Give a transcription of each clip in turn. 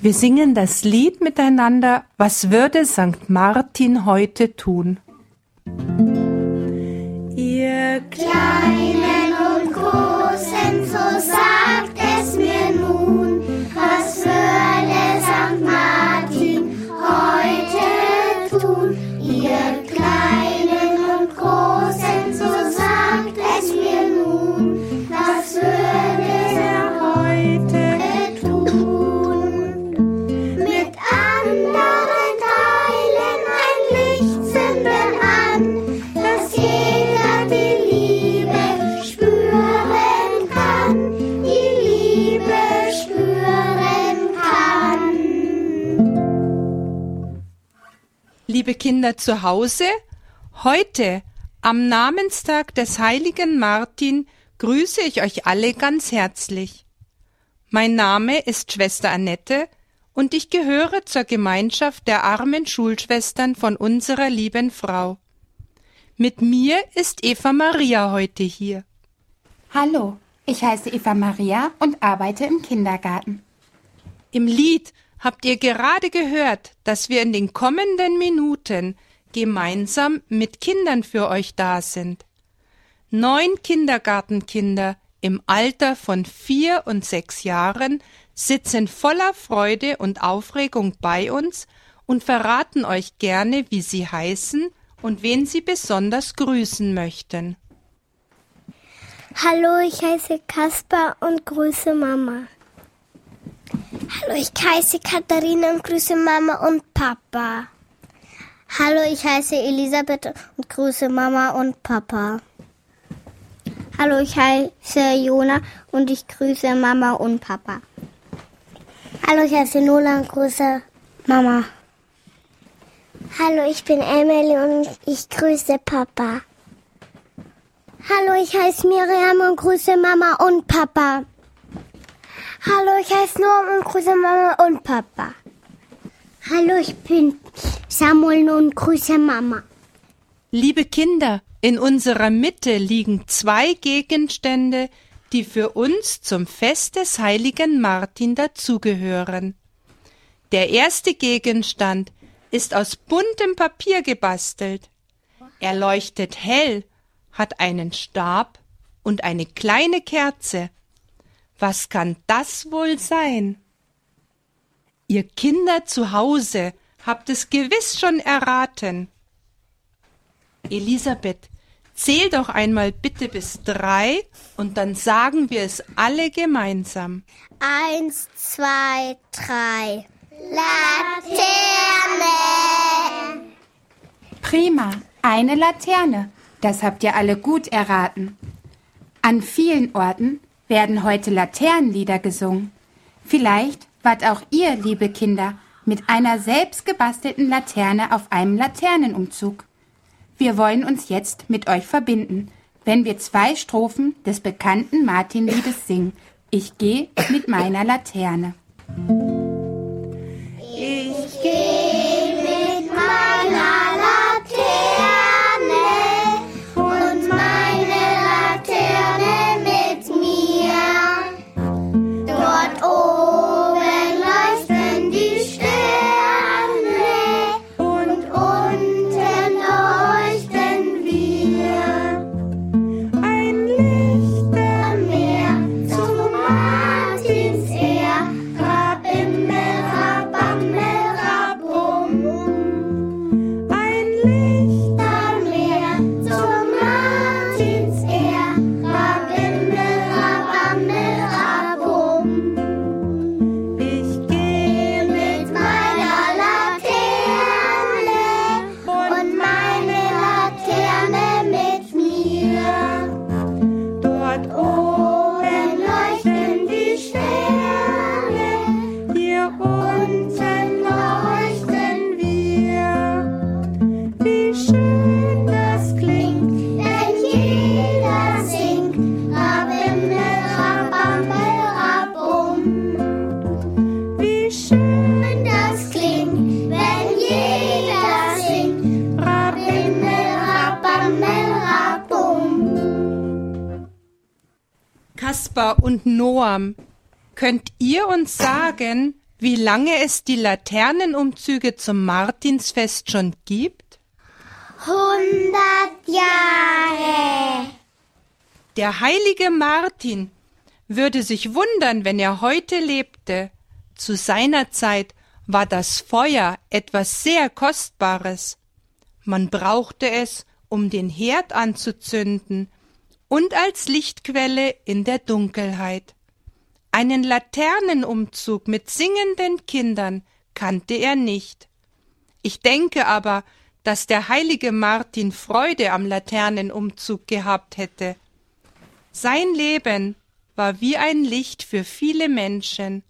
Wir singen das Lied miteinander, was würde St. Martin heute tun? Ihr Kleinen Liebe Kinder zu Hause, heute, am Namenstag des heiligen Martin, grüße ich euch alle ganz herzlich. Mein Name ist Schwester Annette und ich gehöre zur Gemeinschaft der armen Schulschwestern von unserer lieben Frau. Mit mir ist Eva Maria heute hier. Hallo, ich heiße Eva Maria und arbeite im Kindergarten. Im Lied habt ihr gerade gehört, dass wir in den kommenden Minuten gemeinsam mit Kindern für euch da sind. Neun Kindergartenkinder im Alter von vier und sechs Jahren sitzen voller Freude und Aufregung bei uns und verraten euch gerne, wie sie heißen und wen sie besonders grüßen möchten. Hallo, ich heiße Kaspar und grüße Mama. Hallo, ich heiße Katharina und grüße Mama und Papa. Hallo, ich heiße Elisabeth und grüße Mama und Papa. Hallo, ich heiße Jona und ich grüße Mama und Papa. Hallo, ich heiße Nola und grüße Mama. Hallo, ich bin Emily und ich grüße Papa. Hallo, ich heiße Miriam und grüße Mama und Papa. Hallo, ich heiße Norm und grüße Mama und Papa. Hallo, ich bin Samuel und grüße Mama. Liebe Kinder, in unserer Mitte liegen zwei Gegenstände, die für uns zum Fest des heiligen Martin dazugehören. Der erste Gegenstand ist aus buntem Papier gebastelt. Er leuchtet hell, hat einen Stab und eine kleine Kerze. Was kann das wohl sein? Ihr Kinder zu Hause habt es gewiss schon erraten. Elisabeth, zähl doch einmal bitte bis drei und dann sagen wir es alle gemeinsam. Eins, zwei, drei. Laterne! Prima, eine Laterne. Das habt ihr alle gut erraten. An vielen Orten werden heute Laternenlieder gesungen. Vielleicht wart auch ihr, liebe Kinder, mit einer selbst gebastelten Laterne auf einem Laternenumzug. Wir wollen uns jetzt mit euch verbinden, wenn wir zwei Strophen des bekannten Martinliedes singen. Ich gehe mit meiner Laterne. Und Noam, könnt ihr uns sagen, wie lange es die Laternenumzüge zum Martinsfest schon gibt? Hundert Jahre. Der heilige Martin würde sich wundern, wenn er heute lebte. Zu seiner Zeit war das Feuer etwas sehr Kostbares. Man brauchte es, um den Herd anzuzünden und als Lichtquelle in der Dunkelheit. Einen Laternenumzug mit singenden Kindern kannte er nicht. Ich denke aber, dass der heilige Martin Freude am Laternenumzug gehabt hätte. Sein Leben war wie ein Licht für viele Menschen.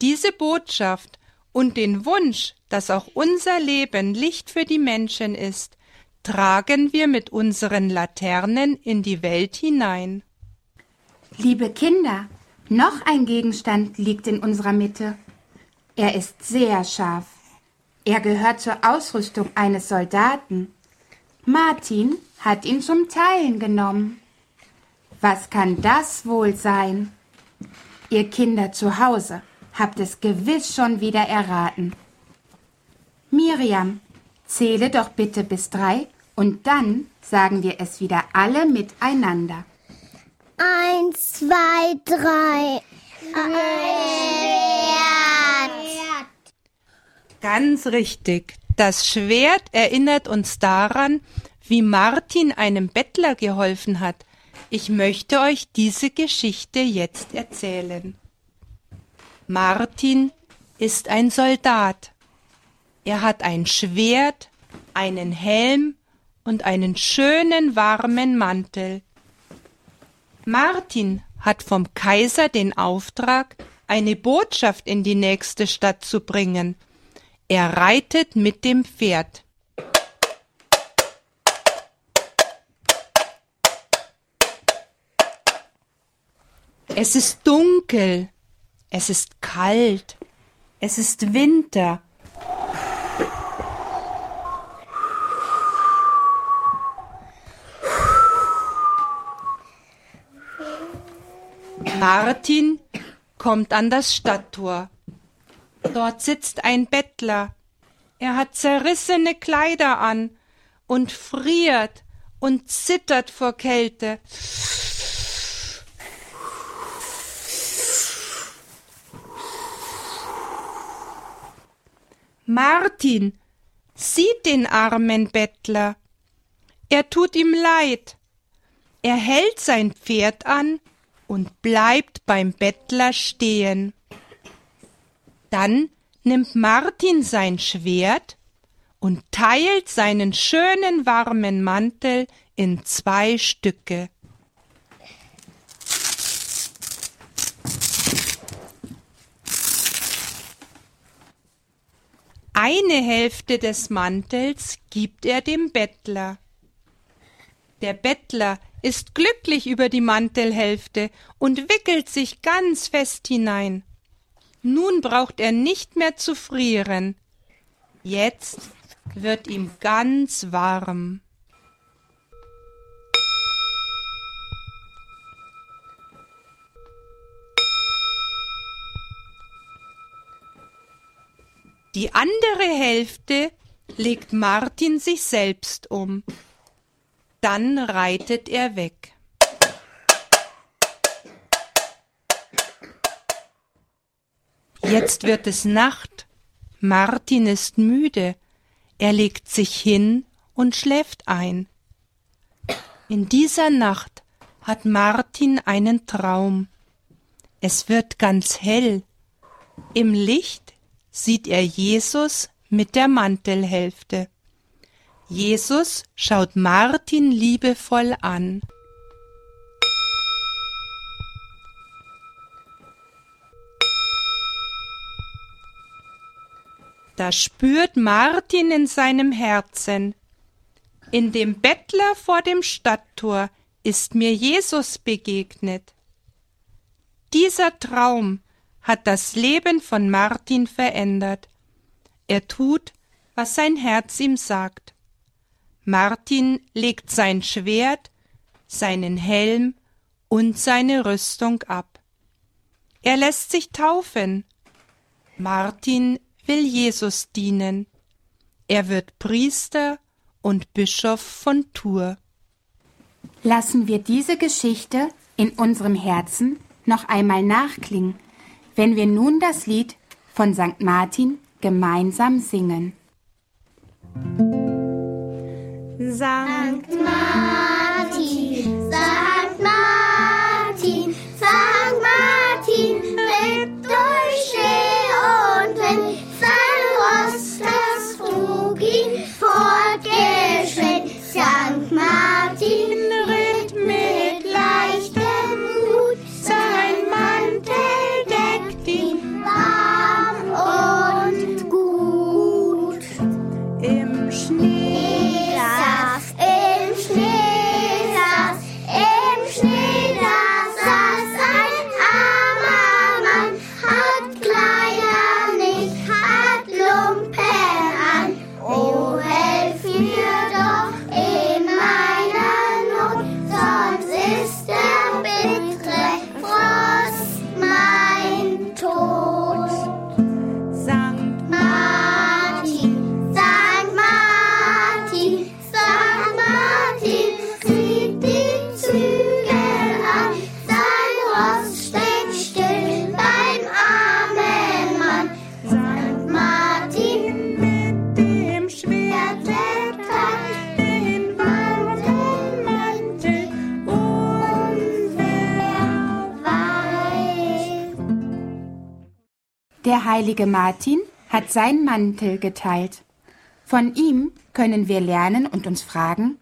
Diese Botschaft und den Wunsch, dass auch unser Leben Licht für die Menschen ist, tragen wir mit unseren Laternen in die Welt hinein. Liebe Kinder, noch ein Gegenstand liegt in unserer Mitte. Er ist sehr scharf. Er gehört zur Ausrüstung eines Soldaten. Martin hat ihn zum Teilen genommen. Was kann das wohl sein? Ihr Kinder zu Hause habt es gewiss schon wieder erraten. Miriam, zähle doch bitte bis drei und dann sagen wir es wieder alle miteinander. Eins, zwei, drei. Ein Schwert. Ganz richtig. Das Schwert erinnert uns daran, wie Martin einem Bettler geholfen hat. Ich möchte euch diese Geschichte jetzt erzählen. Martin ist ein Soldat. Er hat ein Schwert, einen Helm und einen schönen warmen Mantel. Martin hat vom Kaiser den Auftrag, eine Botschaft in die nächste Stadt zu bringen. Er reitet mit dem Pferd. Es ist dunkel, es ist kalt, es ist Winter. Martin kommt an das Stadttor. Dort sitzt ein Bettler. Er hat zerrissene Kleider an und friert und zittert vor Kälte. Martin sieht den armen Bettler. Er tut ihm leid. Er hält sein Pferd an und bleibt beim Bettler stehen. Dann nimmt Martin sein Schwert und teilt seinen schönen warmen Mantel in zwei Stücke. Eine Hälfte des Mantels gibt er dem Bettler. Der Bettler ist glücklich über die Mantelhälfte und wickelt sich ganz fest hinein. Nun braucht er nicht mehr zu frieren. Jetzt wird ihm ganz warm. Die andere Hälfte legt Martin sich selbst um. Dann reitet er weg. Jetzt wird es Nacht. Martin ist müde. Er legt sich hin und schläft ein. In dieser Nacht hat Martin einen Traum. Es wird ganz hell. Im Licht sieht er Jesus mit der Mantelhälfte. Jesus schaut Martin liebevoll an. Da spürt Martin in seinem Herzen, in dem Bettler vor dem Stadttor ist mir Jesus begegnet. Dieser Traum hat das Leben von Martin verändert. Er tut, was sein Herz ihm sagt. Martin legt sein Schwert, seinen Helm und seine Rüstung ab. Er lässt sich taufen. Martin will Jesus dienen. Er wird Priester und Bischof von Tours. Lassen wir diese Geschichte in unserem Herzen noch einmal nachklingen, wenn wir nun das Lied von St. Martin gemeinsam singen. Sankt Martin, Der heilige Martin hat seinen Mantel geteilt. Von ihm können wir lernen und uns fragen,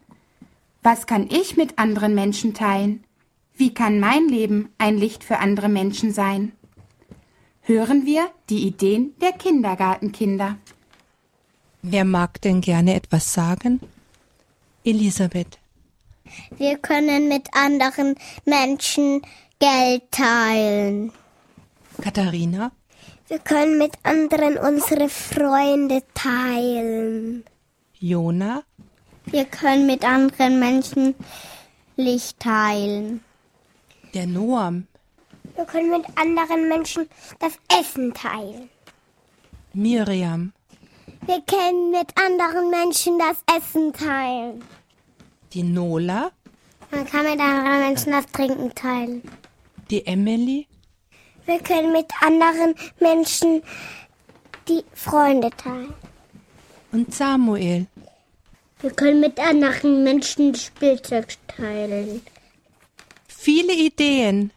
was kann ich mit anderen Menschen teilen? Wie kann mein Leben ein Licht für andere Menschen sein? Hören wir die Ideen der Kindergartenkinder. Wer mag denn gerne etwas sagen? Elisabeth. Wir können mit anderen Menschen Geld teilen. Katharina. Wir können mit anderen unsere Freunde teilen. Jona. Wir können mit anderen Menschen Licht teilen. Der Noam. Wir können mit anderen Menschen das Essen teilen. Miriam. Wir können mit anderen Menschen das Essen teilen. Die Nola. Man kann mit anderen Menschen das Trinken teilen. Die Emily. Wir können mit anderen Menschen die Freunde teilen. Und Samuel. Wir können mit anderen Menschen Spielzeug teilen. Viele Ideen.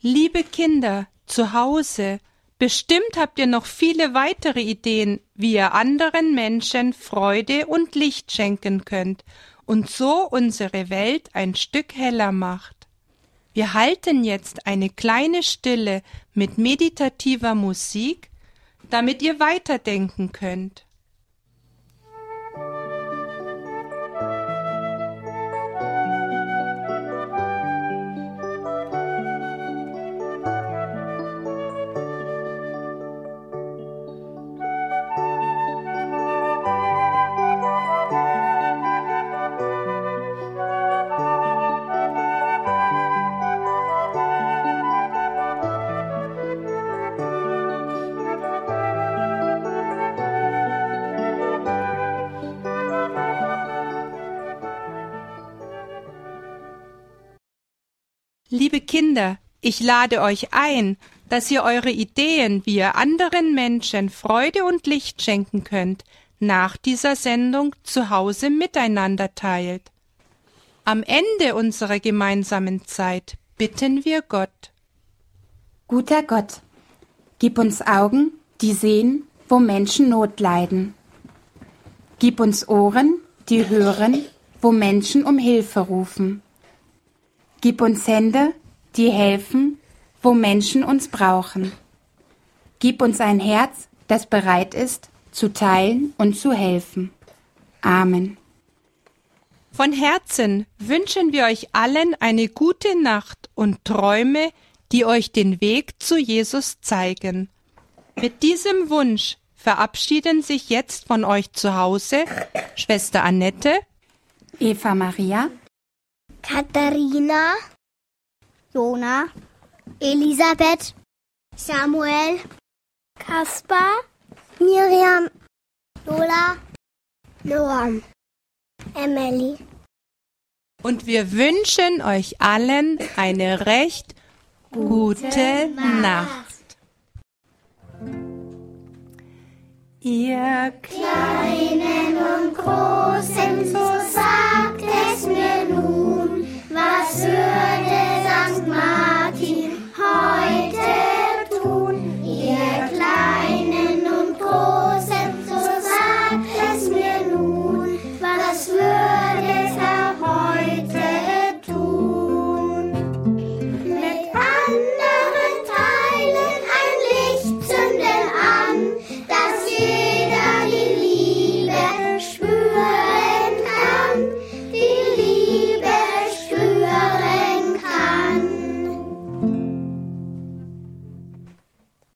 Liebe Kinder, zu Hause. Bestimmt habt ihr noch viele weitere Ideen, wie ihr anderen Menschen Freude und Licht schenken könnt und so unsere Welt ein Stück heller macht. Wir halten jetzt eine kleine Stille mit meditativer Musik, damit ihr weiterdenken könnt. Liebe Kinder, ich lade euch ein, dass ihr eure Ideen, wie ihr anderen Menschen Freude und Licht schenken könnt, nach dieser Sendung zu Hause miteinander teilt. Am Ende unserer gemeinsamen Zeit bitten wir Gott. Guter Gott, gib uns Augen, die sehen, wo Menschen Not leiden. Gib uns Ohren, die hören, wo Menschen um Hilfe rufen. Gib uns Hände, die helfen, wo Menschen uns brauchen. Gib uns ein Herz, das bereit ist, zu teilen und zu helfen. Amen. Von Herzen wünschen wir euch allen eine gute Nacht und Träume, die euch den Weg zu Jesus zeigen. Mit diesem Wunsch verabschieden sich jetzt von euch zu Hause Schwester Annette, Eva Maria, Katharina, Jona, Elisabeth, Samuel, Kaspar, Miriam, Lola, Noam, Emily. Und wir wünschen euch allen eine recht gute, gute Nacht. Ihr Kleinen und Großen, so sagt es mir nun, was hören ask my